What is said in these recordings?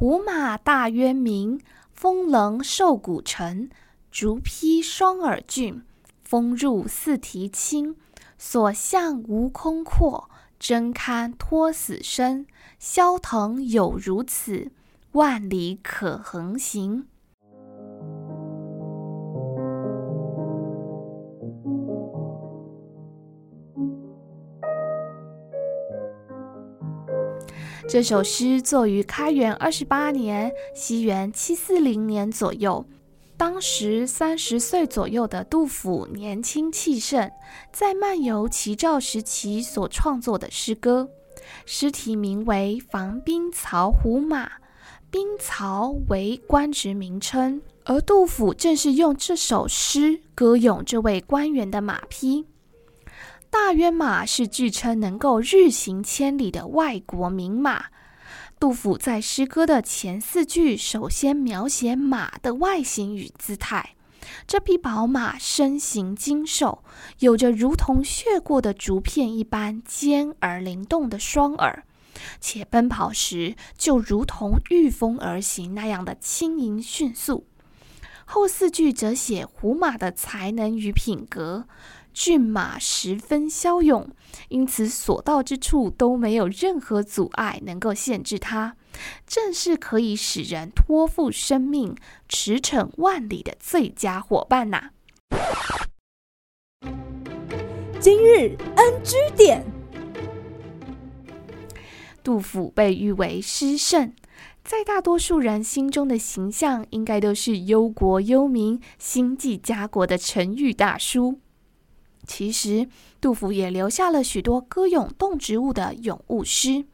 胡马大渊明。风棱瘦骨沉，竹披双耳峻。风入四蹄轻，所向无空阔。真堪托死生，萧腾有如此，万里可横行。这首诗作于开元二十八年，西元七四零年左右。当时三十岁左右的杜甫年轻气盛，在漫游齐赵时期所创作的诗歌。诗题名为《防兵曹胡马》，兵曹为官职名称，而杜甫正是用这首诗歌咏这位官员的马匹。大渊马是据称能够日行千里的外国名马。杜甫在诗歌的前四句首先描写马的外形与姿态。这匹宝马身形精瘦，有着如同削过的竹片一般尖而灵动的双耳，且奔跑时就如同御风而行那样的轻盈迅速。后四句则写胡马的才能与品格。骏马十分骁勇，因此所到之处都没有任何阻碍能够限制它，正是可以使人托付生命、驰骋万里的最佳伙伴呐、啊。今日 NG 点，杜甫被誉为诗圣，在大多数人心中的形象，应该都是忧国忧民、心系家国的沉郁大叔。其实，杜甫也留下了许多歌咏动植物的咏物诗，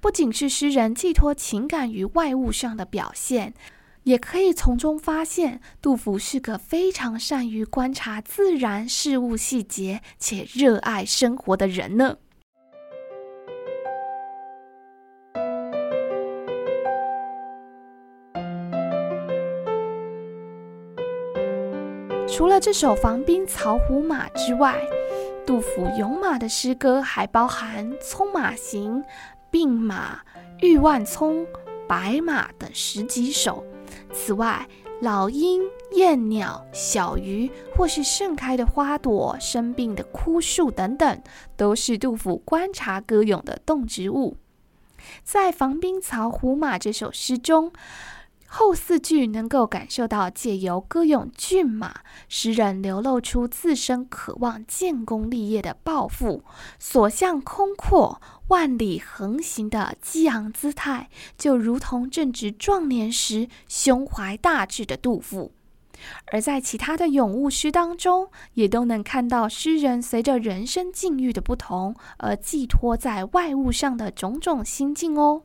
不仅是诗人寄托情感于外物上的表现，也可以从中发现杜甫是个非常善于观察自然事物细节且热爱生活的人呢。除了这首《防兵曹胡马》之外，杜甫咏马的诗歌还包含《葱马行》《病马》《玉万葱》《白马》等十几首。此外，老鹰、燕鸟、小鱼，或是盛开的花朵、生病的枯树等等，都是杜甫观察歌咏的动植物。在《防兵曹胡马》这首诗中，后四句能够感受到借由歌咏骏马，诗人流露出自身渴望建功立业的抱负，所向空阔、万里横行的激昂姿态，就如同正值壮年时胸怀大志的杜甫。而在其他的咏物诗当中，也都能看到诗人随着人生境遇的不同，而寄托在外物上的种种心境哦。